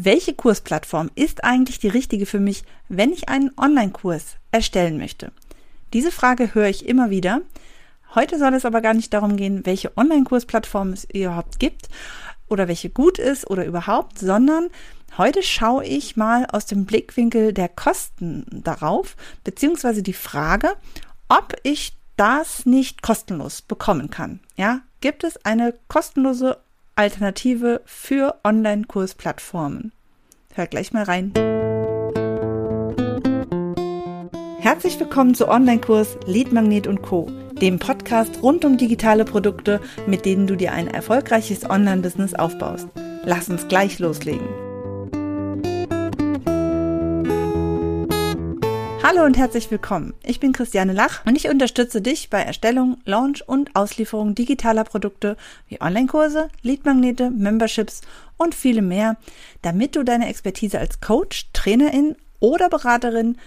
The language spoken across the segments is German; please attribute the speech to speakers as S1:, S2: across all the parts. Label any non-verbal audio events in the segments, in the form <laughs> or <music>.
S1: welche Kursplattform ist eigentlich die richtige für mich, wenn ich einen Online-Kurs erstellen möchte? Diese Frage höre ich immer wieder. Heute soll es aber gar nicht darum gehen, welche Online-Kursplattform es überhaupt gibt oder welche gut ist oder überhaupt, sondern heute schaue ich mal aus dem Blickwinkel der Kosten darauf, beziehungsweise die Frage, ob ich das nicht kostenlos bekommen kann. Ja, gibt es eine kostenlose Alternative für Online-Kursplattformen. Hört gleich mal rein. Herzlich willkommen zu Online-Kurs Lead Magnet und Co., dem Podcast rund um digitale Produkte, mit denen du dir ein erfolgreiches Online-Business aufbaust. Lass uns gleich loslegen. Hallo und herzlich willkommen. Ich bin Christiane Lach und ich unterstütze dich bei Erstellung, Launch und Auslieferung digitaler Produkte wie Online-Kurse, Leadmagnete, Memberships und viele mehr, damit du deine Expertise als Coach, Trainerin oder Beraterin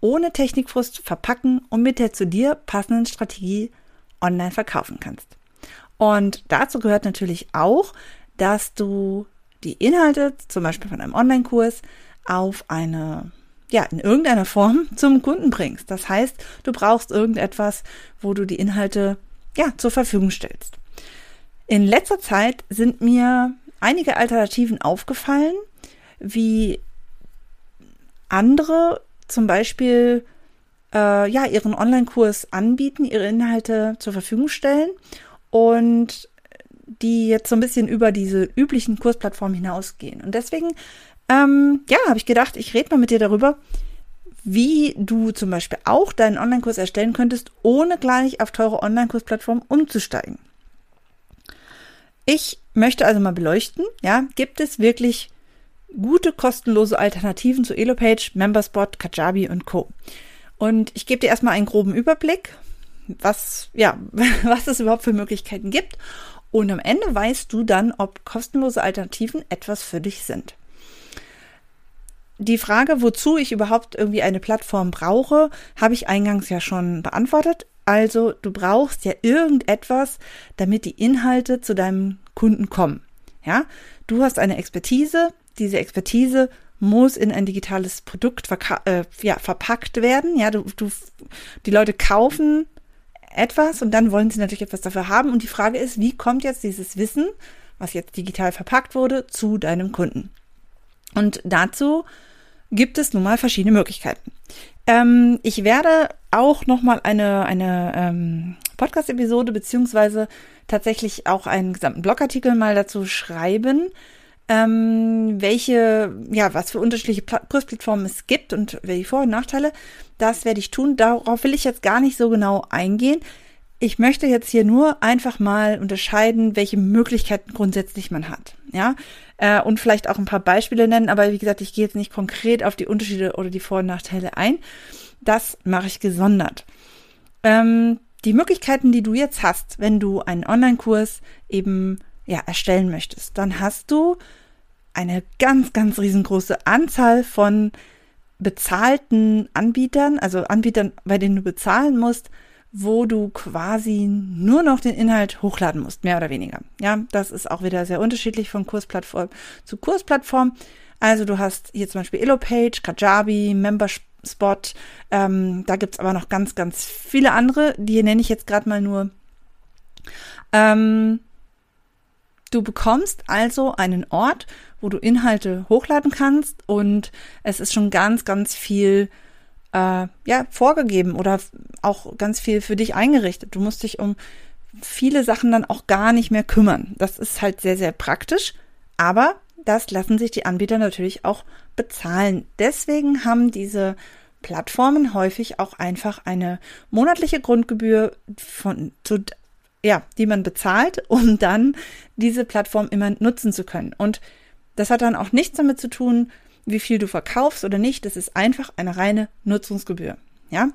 S1: ohne Technikfrust verpacken und mit der zu dir passenden Strategie online verkaufen kannst. Und dazu gehört natürlich auch, dass du die Inhalte, zum Beispiel von einem Online-Kurs, auf eine ja, in irgendeiner Form zum Kunden bringst. Das heißt, du brauchst irgendetwas, wo du die Inhalte ja zur Verfügung stellst. In letzter Zeit sind mir einige Alternativen aufgefallen, wie andere zum Beispiel äh, ja ihren Online-Kurs anbieten, ihre Inhalte zur Verfügung stellen und die jetzt so ein bisschen über diese üblichen Kursplattformen hinausgehen. Und deswegen ähm, ja, habe ich gedacht, ich rede mal mit dir darüber, wie du zum Beispiel auch deinen Online-Kurs erstellen könntest, ohne gleich auf teure Online-Kursplattformen umzusteigen. Ich möchte also mal beleuchten, ja, gibt es wirklich gute kostenlose Alternativen zu Elopage, Memberspot, Kajabi und Co. Und ich gebe dir erstmal einen groben Überblick, was, ja, <laughs> was es überhaupt für Möglichkeiten gibt. Und am Ende weißt du dann, ob kostenlose Alternativen etwas für dich sind die Frage, wozu ich überhaupt irgendwie eine Plattform brauche, habe ich eingangs ja schon beantwortet. Also du brauchst ja irgendetwas, damit die Inhalte zu deinem Kunden kommen. Ja, du hast eine Expertise. Diese Expertise muss in ein digitales Produkt äh, ja, verpackt werden. Ja, du, du, die Leute kaufen etwas und dann wollen sie natürlich etwas dafür haben. Und die Frage ist, wie kommt jetzt dieses Wissen, was jetzt digital verpackt wurde, zu deinem Kunden? Und dazu gibt es nun mal verschiedene Möglichkeiten. Ähm, ich werde auch noch mal eine, eine ähm, Podcast-Episode beziehungsweise tatsächlich auch einen gesamten Blogartikel mal dazu schreiben, ähm, welche, ja, was für unterschiedliche Kursplattformen es gibt und welche Vor- und Nachteile. Das werde ich tun. Darauf will ich jetzt gar nicht so genau eingehen. Ich möchte jetzt hier nur einfach mal unterscheiden, welche Möglichkeiten grundsätzlich man hat. Ja, äh, und vielleicht auch ein paar Beispiele nennen, aber wie gesagt, ich gehe jetzt nicht konkret auf die Unterschiede oder die Vor- und Nachteile ein. Das mache ich gesondert. Ähm, die Möglichkeiten, die du jetzt hast, wenn du einen Online-Kurs eben ja, erstellen möchtest, dann hast du eine ganz, ganz riesengroße Anzahl von bezahlten Anbietern, also Anbietern, bei denen du bezahlen musst, wo du quasi nur noch den Inhalt hochladen musst, mehr oder weniger. Ja, das ist auch wieder sehr unterschiedlich von Kursplattform zu Kursplattform. Also du hast hier zum Beispiel Elopage, Kajabi, Memberspot. Ähm, da gibt's aber noch ganz, ganz viele andere. Die nenne ich jetzt gerade mal nur. Ähm, du bekommst also einen Ort, wo du Inhalte hochladen kannst und es ist schon ganz, ganz viel äh, ja, vorgegeben oder auch ganz viel für dich eingerichtet. Du musst dich um viele Sachen dann auch gar nicht mehr kümmern. Das ist halt sehr, sehr praktisch, aber das lassen sich die Anbieter natürlich auch bezahlen. Deswegen haben diese Plattformen häufig auch einfach eine monatliche Grundgebühr von zu, ja, die man bezahlt, um dann diese Plattform immer nutzen zu können. Und das hat dann auch nichts damit zu tun, wie viel du verkaufst oder nicht. Das ist einfach eine reine Nutzungsgebühr. Ja,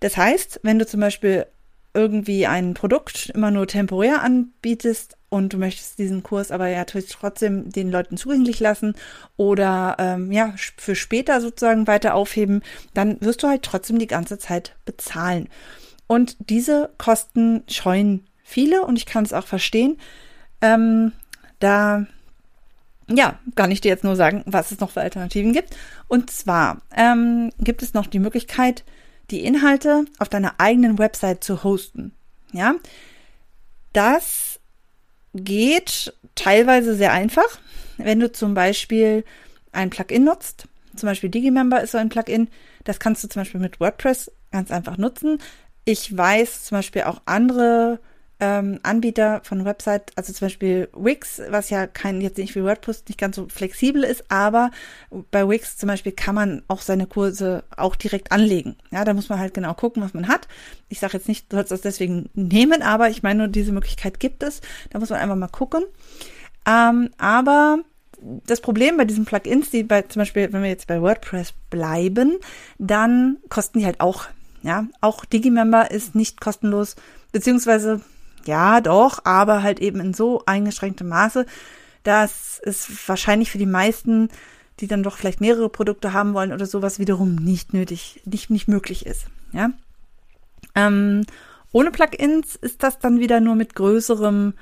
S1: das heißt, wenn du zum Beispiel irgendwie ein Produkt immer nur temporär anbietest und du möchtest diesen Kurs aber ja trotzdem den Leuten zugänglich lassen oder ähm, ja für später sozusagen weiter aufheben, dann wirst du halt trotzdem die ganze Zeit bezahlen. Und diese Kosten scheuen viele und ich kann es auch verstehen. Ähm, da ja, kann ich dir jetzt nur sagen, was es noch für Alternativen gibt. Und zwar ähm, gibt es noch die Möglichkeit, die Inhalte auf deiner eigenen Website zu hosten. Ja, das geht teilweise sehr einfach, wenn du zum Beispiel ein Plugin nutzt. Zum Beispiel Digimember ist so ein Plugin. Das kannst du zum Beispiel mit WordPress ganz einfach nutzen. Ich weiß zum Beispiel auch andere ähm, Anbieter von Website, also zum Beispiel Wix, was ja kein, jetzt nicht wie WordPress nicht ganz so flexibel ist, aber bei Wix zum Beispiel kann man auch seine Kurse auch direkt anlegen. Ja, da muss man halt genau gucken, was man hat. Ich sage jetzt nicht, du sollst das deswegen nehmen, aber ich meine nur, diese Möglichkeit gibt es. Da muss man einfach mal gucken. Ähm, aber das Problem bei diesen Plugins, die bei zum Beispiel, wenn wir jetzt bei WordPress bleiben, dann kosten die halt auch. Ja, auch Digimember ist nicht kostenlos, beziehungsweise ja, doch, aber halt eben in so eingeschränktem Maße, dass es wahrscheinlich für die meisten, die dann doch vielleicht mehrere Produkte haben wollen oder sowas, wiederum nicht nötig, nicht, nicht möglich ist. Ja. Ähm, ohne Plugins ist das dann wieder nur mit größerem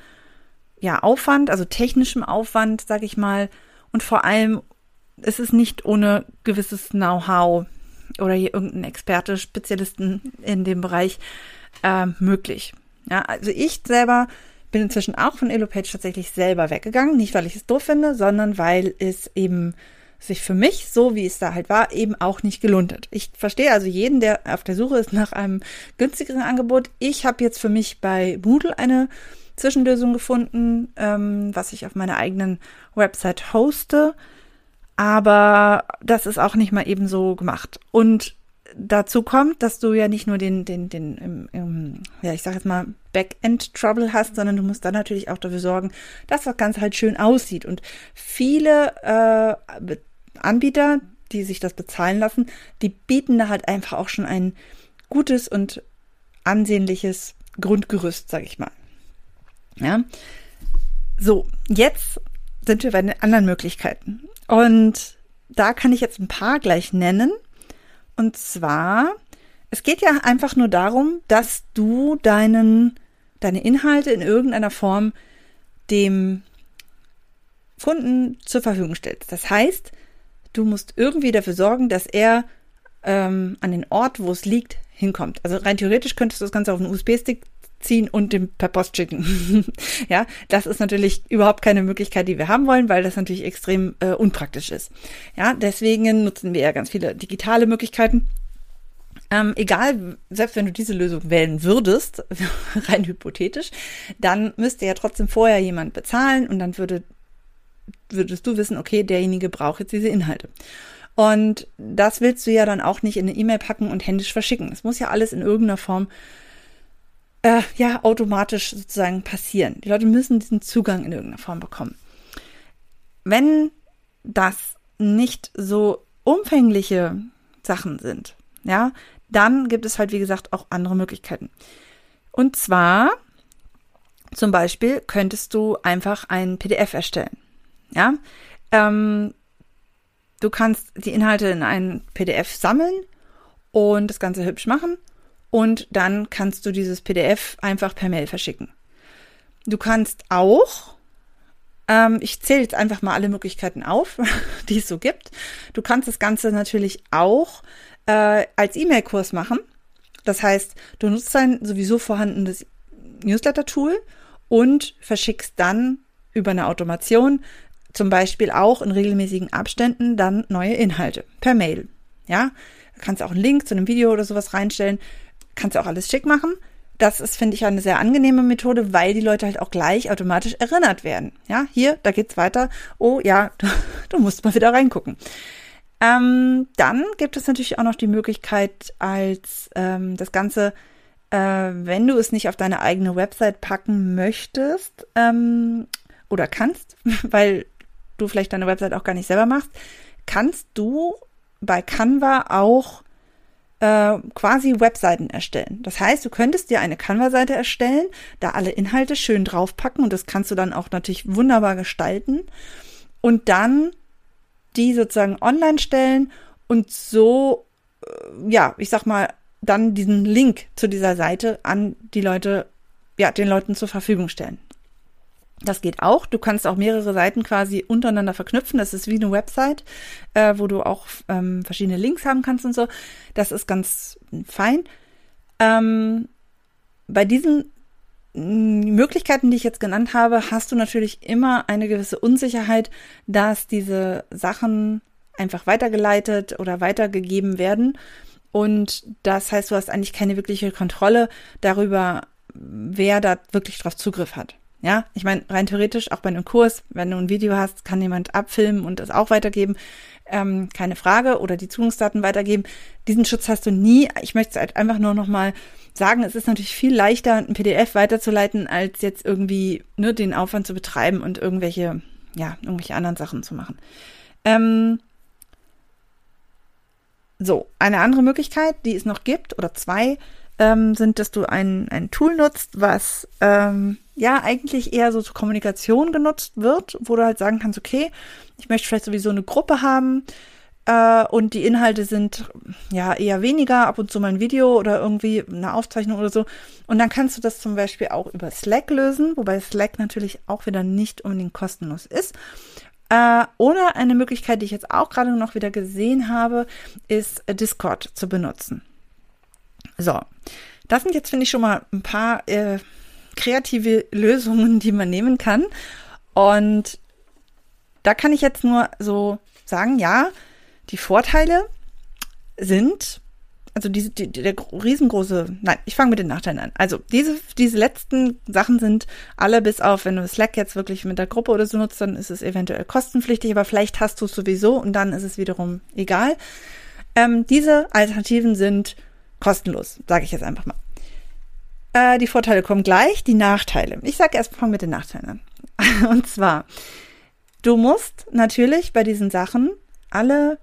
S1: ja, Aufwand, also technischem Aufwand, sag ich mal. Und vor allem ist es nicht ohne gewisses Know-how oder hier irgendein Experte, Spezialisten in dem Bereich äh, möglich. Ja, also ich selber bin inzwischen auch von Elopage tatsächlich selber weggegangen. Nicht, weil ich es doof finde, sondern weil es eben sich für mich, so wie es da halt war, eben auch nicht gelohnt hat. Ich verstehe also jeden, der auf der Suche ist nach einem günstigeren Angebot. Ich habe jetzt für mich bei Moodle eine Zwischenlösung gefunden, ähm, was ich auf meiner eigenen Website hoste. Aber das ist auch nicht mal eben so gemacht. Und dazu kommt, dass du ja nicht nur den, den, den, im, im, ja, ich sag jetzt mal, Backend-Trouble hast, sondern du musst dann natürlich auch dafür sorgen, dass das Ganze halt schön aussieht. Und viele äh, Anbieter, die sich das bezahlen lassen, die bieten da halt einfach auch schon ein gutes und ansehnliches Grundgerüst, sag ich mal. Ja. So, jetzt sind wir bei den anderen Möglichkeiten. Und da kann ich jetzt ein paar gleich nennen. Und zwar, es geht ja einfach nur darum, dass du deinen, deine Inhalte in irgendeiner Form dem Kunden zur Verfügung stellst. Das heißt, du musst irgendwie dafür sorgen, dass er ähm, an den Ort, wo es liegt, hinkommt. Also rein theoretisch könntest du das Ganze auf einen USB-Stick ziehen und dem per Post schicken. <laughs> ja, das ist natürlich überhaupt keine Möglichkeit, die wir haben wollen, weil das natürlich extrem äh, unpraktisch ist. Ja, deswegen nutzen wir ja ganz viele digitale Möglichkeiten. Ähm, egal, selbst wenn du diese Lösung wählen würdest, <laughs> rein hypothetisch, dann müsste ja trotzdem vorher jemand bezahlen und dann würde, würdest du wissen, okay, derjenige braucht jetzt diese Inhalte. Und das willst du ja dann auch nicht in eine E-Mail packen und händisch verschicken. Es muss ja alles in irgendeiner Form äh, ja automatisch sozusagen passieren. Die Leute müssen diesen Zugang in irgendeiner Form bekommen. Wenn das nicht so umfängliche Sachen sind, ja, dann gibt es halt, wie gesagt, auch andere Möglichkeiten. Und zwar, zum Beispiel, könntest du einfach ein PDF erstellen. Ja, ähm, du kannst die Inhalte in ein PDF sammeln und das Ganze hübsch machen und dann kannst du dieses PDF einfach per Mail verschicken. Du kannst auch, ähm, ich zähle jetzt einfach mal alle Möglichkeiten auf, <laughs> die es so gibt. Du kannst das Ganze natürlich auch äh, als E-Mail-Kurs machen. Das heißt, du nutzt ein sowieso vorhandenes Newsletter-Tool und verschickst dann über eine Automation zum Beispiel auch in regelmäßigen Abständen dann neue Inhalte per Mail. Ja, du kannst auch einen Link zu einem Video oder sowas reinstellen kannst du auch alles schick machen. Das ist, finde ich, eine sehr angenehme Methode, weil die Leute halt auch gleich automatisch erinnert werden. Ja, hier, da geht's weiter. Oh ja, <laughs> du, musst mal wieder reingucken. Ähm, dann gibt es natürlich auch noch die Möglichkeit, als ähm, das Ganze, äh, wenn du es nicht auf deine eigene Website packen möchtest ähm, oder kannst, <laughs> weil du vielleicht deine Website auch gar nicht selber machst, kannst du bei Canva auch äh, quasi Webseiten erstellen. Das heißt, du könntest dir eine Canva-Seite erstellen, da alle Inhalte schön draufpacken und das kannst du dann auch natürlich wunderbar gestalten und dann die sozusagen online stellen und so, äh, ja, ich sag mal, dann diesen Link zu dieser Seite an die Leute, ja, den Leuten zur Verfügung stellen. Das geht auch. Du kannst auch mehrere Seiten quasi untereinander verknüpfen. Das ist wie eine Website, äh, wo du auch ähm, verschiedene Links haben kannst und so. Das ist ganz fein. Ähm, bei diesen mm, Möglichkeiten, die ich jetzt genannt habe, hast du natürlich immer eine gewisse Unsicherheit, dass diese Sachen einfach weitergeleitet oder weitergegeben werden. Und das heißt, du hast eigentlich keine wirkliche Kontrolle darüber, wer da wirklich drauf Zugriff hat. Ja, ich meine, rein theoretisch, auch bei einem Kurs, wenn du ein Video hast, kann jemand abfilmen und das auch weitergeben. Ähm, keine Frage. Oder die Zugangsdaten weitergeben. Diesen Schutz hast du nie. Ich möchte es halt einfach nur nochmal sagen, es ist natürlich viel leichter, ein PDF weiterzuleiten, als jetzt irgendwie ne, den Aufwand zu betreiben und irgendwelche, ja, irgendwelche anderen Sachen zu machen. Ähm, so, eine andere Möglichkeit, die es noch gibt, oder zwei, ähm, sind, dass du ein, ein Tool nutzt, was ähm, ja eigentlich eher so zur Kommunikation genutzt wird, wo du halt sagen kannst, okay, ich möchte vielleicht sowieso eine Gruppe haben äh, und die Inhalte sind ja eher weniger, ab und zu mal ein Video oder irgendwie eine Aufzeichnung oder so. Und dann kannst du das zum Beispiel auch über Slack lösen, wobei Slack natürlich auch wieder nicht unbedingt kostenlos ist. Äh, oder eine Möglichkeit, die ich jetzt auch gerade noch wieder gesehen habe, ist Discord zu benutzen. So, das sind jetzt, finde ich, schon mal ein paar äh, kreative Lösungen, die man nehmen kann. Und da kann ich jetzt nur so sagen, ja, die Vorteile sind, also diese, die, der riesengroße, nein, ich fange mit den Nachteilen an. Also diese, diese letzten Sachen sind alle bis auf, wenn du Slack jetzt wirklich mit der Gruppe oder so nutzt, dann ist es eventuell kostenpflichtig, aber vielleicht hast du es sowieso und dann ist es wiederum egal. Ähm, diese Alternativen sind kostenlos, sage ich jetzt einfach mal. Äh, die Vorteile kommen gleich, die Nachteile. Ich sage erst, fang mit den Nachteilen an. <laughs> Und zwar, du musst natürlich bei diesen Sachen alle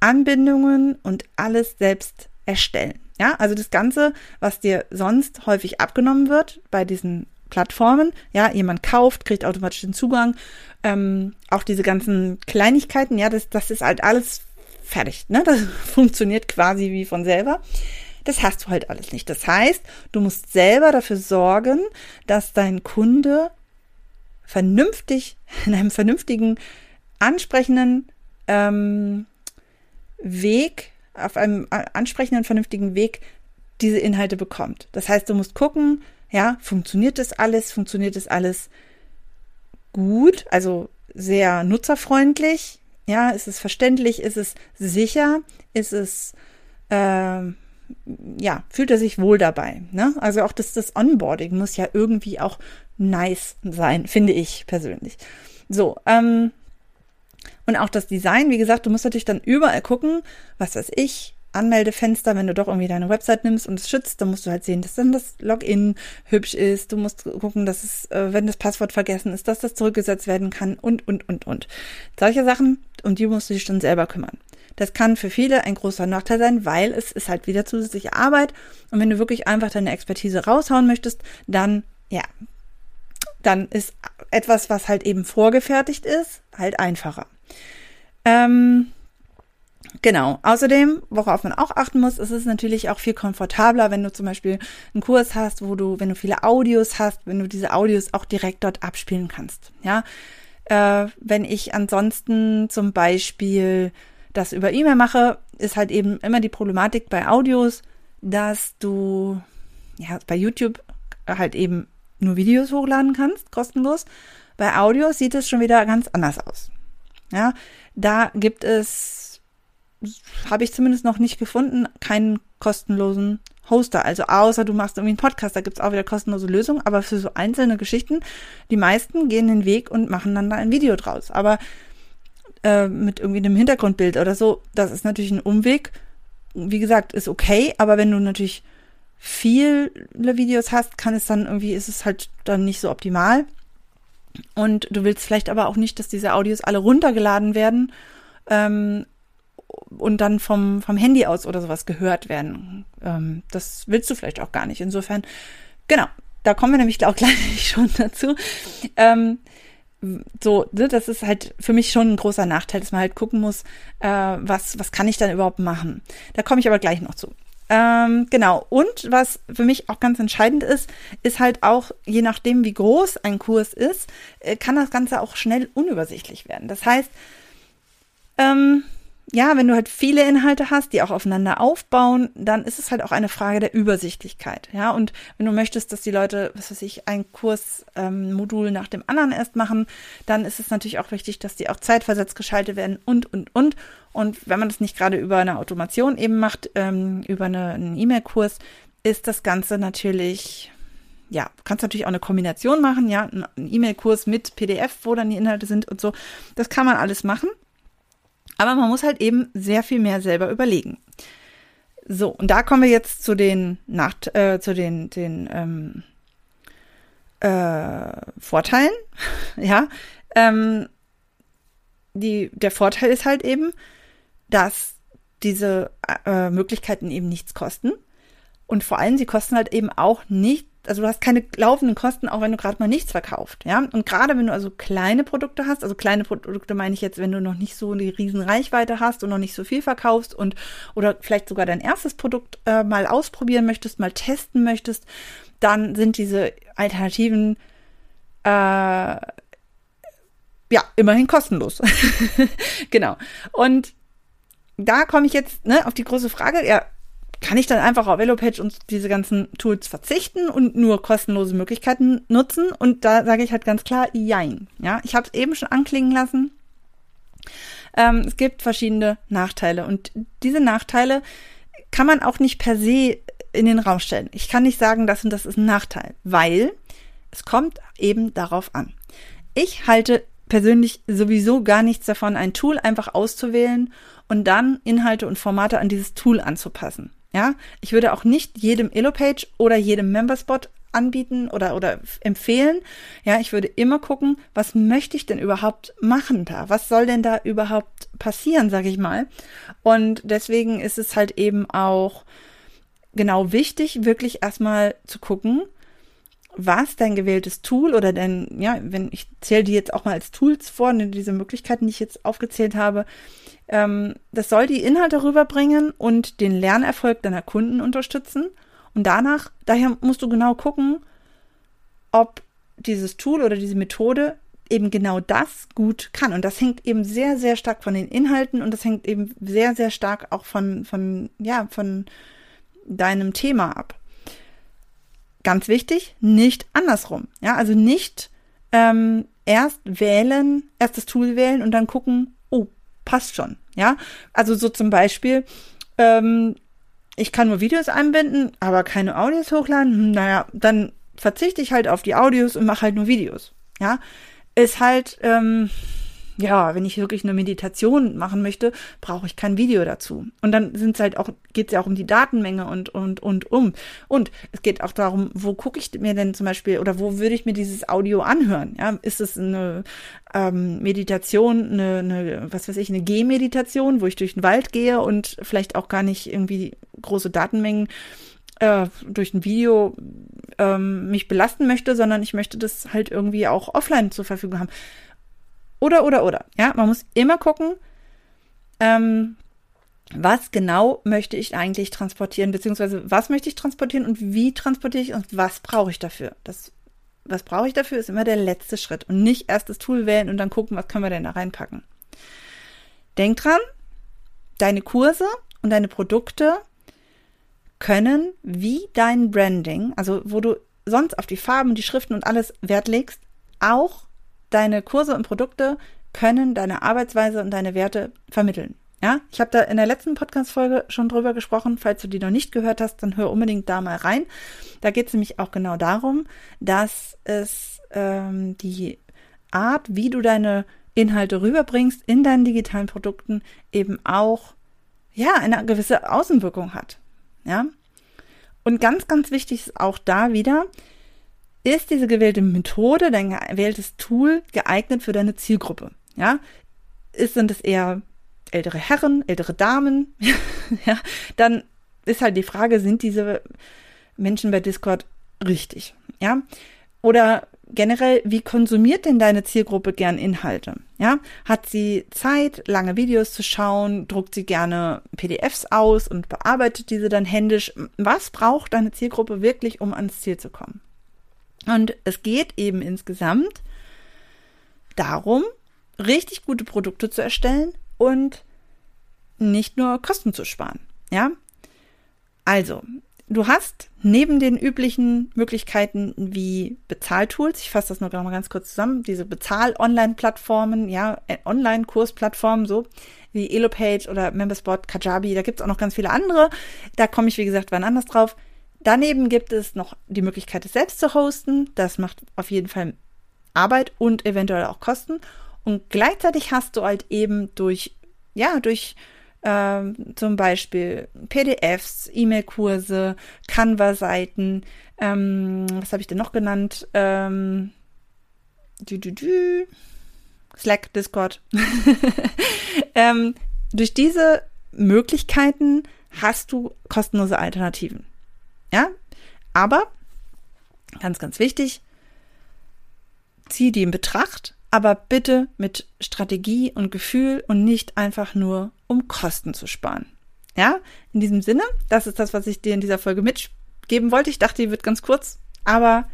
S1: Anbindungen und alles selbst erstellen. Ja, also das Ganze, was dir sonst häufig abgenommen wird bei diesen Plattformen, ja, jemand kauft, kriegt automatisch den Zugang, ähm, auch diese ganzen Kleinigkeiten, ja, das, das ist halt alles fertig, ne? Das <laughs> funktioniert quasi wie von selber. Das hast du halt alles nicht. Das heißt, du musst selber dafür sorgen, dass dein Kunde vernünftig, <laughs> in einem vernünftigen, ansprechenden ähm, Weg, auf einem ansprechenden, vernünftigen Weg diese Inhalte bekommt. Das heißt, du musst gucken, ja, funktioniert das alles? Funktioniert das alles gut? Also sehr nutzerfreundlich? Ja, ist es verständlich? Ist es sicher? Ist es äh, ja, fühlt er sich wohl dabei. Ne? Also auch das, das Onboarding muss ja irgendwie auch nice sein, finde ich persönlich. So, ähm, und auch das Design, wie gesagt, du musst natürlich dann überall gucken, was weiß ich, Anmeldefenster, wenn du doch irgendwie deine Website nimmst und es schützt, dann musst du halt sehen, dass dann das Login hübsch ist. Du musst gucken, dass es, äh, wenn das Passwort vergessen ist, dass das zurückgesetzt werden kann und, und, und, und. Solche Sachen, um die musst du dich dann selber kümmern. Das kann für viele ein großer Nachteil sein, weil es ist halt wieder zusätzliche Arbeit. Und wenn du wirklich einfach deine Expertise raushauen möchtest, dann, ja, dann ist etwas, was halt eben vorgefertigt ist, halt einfacher. Ähm, Genau. Außerdem, worauf man auch achten muss, ist es natürlich auch viel komfortabler, wenn du zum Beispiel einen Kurs hast, wo du, wenn du viele Audios hast, wenn du diese Audios auch direkt dort abspielen kannst. Ja, äh, wenn ich ansonsten zum Beispiel das über E-Mail mache, ist halt eben immer die Problematik bei Audios, dass du ja bei YouTube halt eben nur Videos hochladen kannst, kostenlos. Bei Audios sieht es schon wieder ganz anders aus. Ja, da gibt es, habe ich zumindest noch nicht gefunden, keinen kostenlosen Hoster. Also außer du machst irgendwie einen Podcast, da gibt es auch wieder kostenlose Lösungen, aber für so einzelne Geschichten, die meisten gehen den Weg und machen dann da ein Video draus. Aber äh, mit irgendwie einem Hintergrundbild oder so, das ist natürlich ein Umweg. Wie gesagt, ist okay, aber wenn du natürlich viele Videos hast, kann es dann irgendwie, ist es halt dann nicht so optimal. Und du willst vielleicht aber auch nicht, dass diese Audios alle runtergeladen werden ähm, und dann vom, vom Handy aus oder sowas gehört werden. Ähm, das willst du vielleicht auch gar nicht. Insofern, genau, da kommen wir nämlich auch <laughs> gleich schon dazu. Ähm, so, ne, das ist halt für mich schon ein großer Nachteil, dass man halt gucken muss, äh, was, was kann ich dann überhaupt machen. Da komme ich aber gleich noch zu. Ähm, genau. Und was für mich auch ganz entscheidend ist, ist halt auch, je nachdem, wie groß ein Kurs ist, äh, kann das Ganze auch schnell unübersichtlich werden. Das heißt, ähm, ja, wenn du halt viele Inhalte hast, die auch aufeinander aufbauen, dann ist es halt auch eine Frage der Übersichtlichkeit. Ja, und wenn du möchtest, dass die Leute, was weiß ich, ein Kursmodul ähm, nach dem anderen erst machen, dann ist es natürlich auch wichtig, dass die auch zeitversetzt geschaltet werden und, und, und. Und wenn man das nicht gerade über eine Automation eben macht, ähm, über eine, einen E-Mail-Kurs, ist das Ganze natürlich ja, kannst natürlich auch eine Kombination machen, ja, ein E-Mail-Kurs mit PDF, wo dann die Inhalte sind und so. Das kann man alles machen. Aber man muss halt eben sehr viel mehr selber überlegen. So, und da kommen wir jetzt zu den Nacht, äh, zu den, den ähm, äh, Vorteilen. <laughs> ja. Ähm, die, der Vorteil ist halt eben, dass diese äh, Möglichkeiten eben nichts kosten. Und vor allem, sie kosten halt eben auch nicht also du hast keine laufenden Kosten, auch wenn du gerade mal nichts verkauft, ja. Und gerade wenn du also kleine Produkte hast, also kleine Produkte meine ich jetzt, wenn du noch nicht so eine riesen Reichweite hast und noch nicht so viel verkaufst und oder vielleicht sogar dein erstes Produkt äh, mal ausprobieren möchtest, mal testen möchtest, dann sind diese Alternativen äh, ja immerhin kostenlos. <laughs> genau. Und da komme ich jetzt ne, auf die große Frage, ja, kann ich dann einfach auf Elopage und diese ganzen Tools verzichten und nur kostenlose Möglichkeiten nutzen? Und da sage ich halt ganz klar, jein. Ja, ich habe es eben schon anklingen lassen. Ähm, es gibt verschiedene Nachteile und diese Nachteile kann man auch nicht per se in den Raum stellen. Ich kann nicht sagen, das und das ist ein Nachteil, weil es kommt eben darauf an. Ich halte persönlich sowieso gar nichts davon, ein Tool einfach auszuwählen und dann Inhalte und Formate an dieses Tool anzupassen. Ja, ich würde auch nicht jedem Elopage oder jedem Memberspot anbieten oder, oder empfehlen. Ja, ich würde immer gucken, was möchte ich denn überhaupt machen da? Was soll denn da überhaupt passieren, sage ich mal? Und deswegen ist es halt eben auch genau wichtig, wirklich erstmal zu gucken, was dein gewähltes Tool oder dein, ja, wenn ich zähle die jetzt auch mal als Tools vor, ne, diese Möglichkeiten, die ich jetzt aufgezählt habe, ähm, das soll die Inhalte rüberbringen und den Lernerfolg deiner Kunden unterstützen. Und danach, daher musst du genau gucken, ob dieses Tool oder diese Methode eben genau das gut kann. Und das hängt eben sehr, sehr stark von den Inhalten und das hängt eben sehr, sehr stark auch von, von, ja, von deinem Thema ab. Ganz wichtig, nicht andersrum. Ja, also nicht ähm, erst wählen, erst das Tool wählen und dann gucken, passt schon. Ja, also so zum Beispiel, ähm, ich kann nur Videos einbinden, aber keine Audios hochladen. Hm, naja, dann verzichte ich halt auf die Audios und mache halt nur Videos. Ja, ist halt, ähm, ja, wenn ich wirklich eine Meditation machen möchte, brauche ich kein Video dazu. Und dann sind es halt auch, geht es ja auch um die Datenmenge und, und, und um. Und es geht auch darum, wo gucke ich mir denn zum Beispiel oder wo würde ich mir dieses Audio anhören? Ja, ist es eine ähm, Meditation, eine, eine, was weiß ich, eine Gehmeditation, wo ich durch den Wald gehe und vielleicht auch gar nicht irgendwie große Datenmengen äh, durch ein Video ähm, mich belasten möchte, sondern ich möchte das halt irgendwie auch offline zur Verfügung haben oder, oder, oder. Ja, man muss immer gucken, ähm, was genau möchte ich eigentlich transportieren, beziehungsweise was möchte ich transportieren und wie transportiere ich und was brauche ich dafür. Das, was brauche ich dafür, ist immer der letzte Schritt und nicht erst das Tool wählen und dann gucken, was können wir denn da reinpacken. Denk dran, deine Kurse und deine Produkte können wie dein Branding, also wo du sonst auf die Farben, die Schriften und alles Wert legst, auch deine Kurse und Produkte können deine Arbeitsweise und deine Werte vermitteln. Ja, ich habe da in der letzten Podcast-Folge schon drüber gesprochen. Falls du die noch nicht gehört hast, dann hör unbedingt da mal rein. Da geht es nämlich auch genau darum, dass es ähm, die Art, wie du deine Inhalte rüberbringst in deinen digitalen Produkten, eben auch ja eine gewisse Außenwirkung hat. Ja. Und ganz, ganz wichtig ist auch da wieder, ist diese gewählte Methode, dein gewähltes Tool geeignet für deine Zielgruppe? Ja, ist, sind es eher ältere Herren, ältere Damen? <laughs> ja, dann ist halt die Frage, sind diese Menschen bei Discord richtig? Ja, oder generell, wie konsumiert denn deine Zielgruppe gern Inhalte? Ja, hat sie Zeit, lange Videos zu schauen? Druckt sie gerne PDFs aus und bearbeitet diese dann händisch? Was braucht deine Zielgruppe wirklich, um ans Ziel zu kommen? Und es geht eben insgesamt darum, richtig gute Produkte zu erstellen und nicht nur Kosten zu sparen. Ja, also Du hast neben den üblichen Möglichkeiten wie Bezahltools, ich fasse das nur noch mal ganz kurz zusammen, diese Bezahl-Online-Plattformen, ja, äh, Online-Kursplattformen, so wie Elopage oder Memberspot, Kajabi, da gibt es auch noch ganz viele andere. Da komme ich, wie gesagt, wann anders drauf. Daneben gibt es noch die Möglichkeit, es selbst zu hosten. Das macht auf jeden Fall Arbeit und eventuell auch Kosten. Und gleichzeitig hast du halt eben durch, ja, durch ähm, zum Beispiel PDFs, E-Mail-Kurse, Canva-Seiten, ähm, was habe ich denn noch genannt? Ähm, dü, dü, dü. Slack, Discord. <laughs> ähm, durch diese Möglichkeiten hast du kostenlose Alternativen. Ja, aber ganz, ganz wichtig, zieh die in Betracht, aber bitte mit Strategie und Gefühl und nicht einfach nur, um Kosten zu sparen. Ja, in diesem Sinne, das ist das, was ich dir in dieser Folge mitgeben wollte. Ich dachte, die wird ganz kurz, aber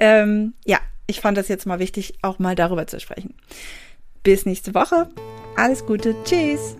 S1: ähm, ja, ich fand das jetzt mal wichtig, auch mal darüber zu sprechen. Bis nächste Woche. Alles Gute. Tschüss.